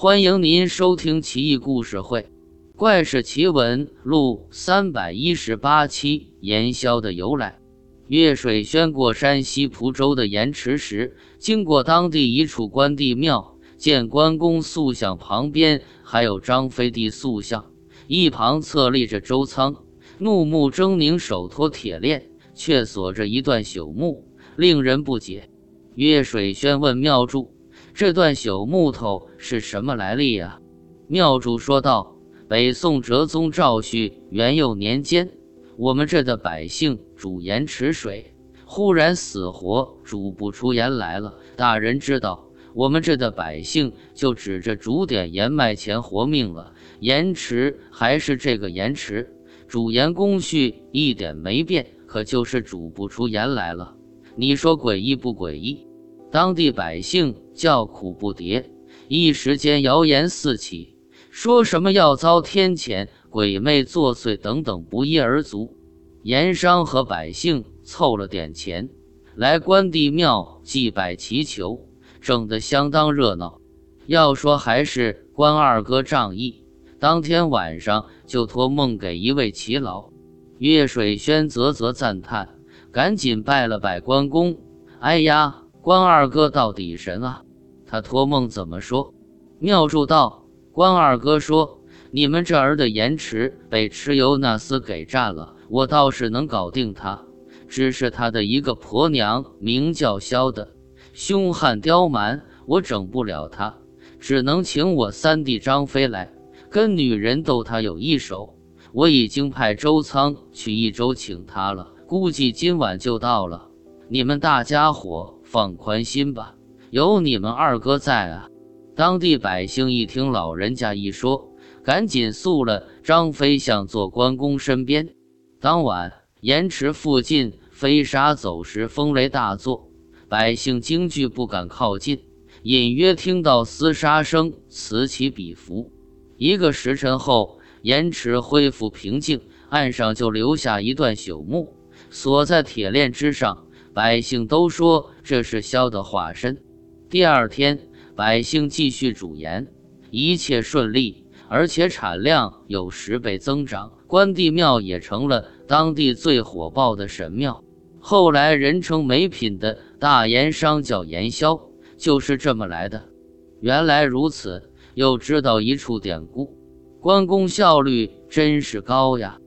欢迎您收听《奇异故事会·怪事奇闻录》三百一十八期：盐枭的由来。岳水轩过山西蒲州的盐池时，经过当地一处关帝庙，见关公塑像旁边还有张飞的塑像，一旁侧立着周仓，怒目狰狞，手托铁链，却锁着一段朽木，令人不解。岳水轩问庙祝。这段朽木头是什么来历呀？庙主说道：“北宋哲宗赵煦元佑年间，我们这的百姓煮盐池水，忽然死活煮不出盐来了。大人知道，我们这的百姓就指着煮点盐卖钱活命了。盐池还是这个盐池，煮盐工序一点没变，可就是煮不出盐来了。你说诡异不诡异？”当地百姓叫苦不迭，一时间谣言四起，说什么要遭天谴、鬼魅作祟等等不一而足。盐商和百姓凑了点钱，来关帝庙祭拜祈求，整得相当热闹。要说还是关二哥仗义，当天晚上就托梦给一位耆老。岳水轩啧啧赞叹，赶紧拜了拜关公。哎呀！关二哥到底神啊！他托梦怎么说？妙祝道：“关二哥说，你们这儿的盐池被蚩尤那厮给占了，我倒是能搞定他。只是他的一个婆娘名叫萧的，凶悍刁蛮，我整不了他，只能请我三弟张飞来跟女人斗他有一手。我已经派周仓去益州请他了，估计今晚就到了。你们大家伙。”放宽心吧，有你们二哥在啊！当地百姓一听老人家一说，赶紧塑了张飞向坐关公身边。当晚，盐池附近飞沙走石，风雷大作，百姓惊惧不敢靠近，隐约听到厮杀声此起彼伏。一个时辰后，盐池恢复平静，岸上就留下一段朽木，锁在铁链之上。百姓都说这是萧的化身。第二天，百姓继续煮盐，一切顺利，而且产量有十倍增长。关帝庙也成了当地最火爆的神庙。后来人称没品的大盐商叫盐枭，就是这么来的。原来如此，又知道一处典故，关公效率真是高呀。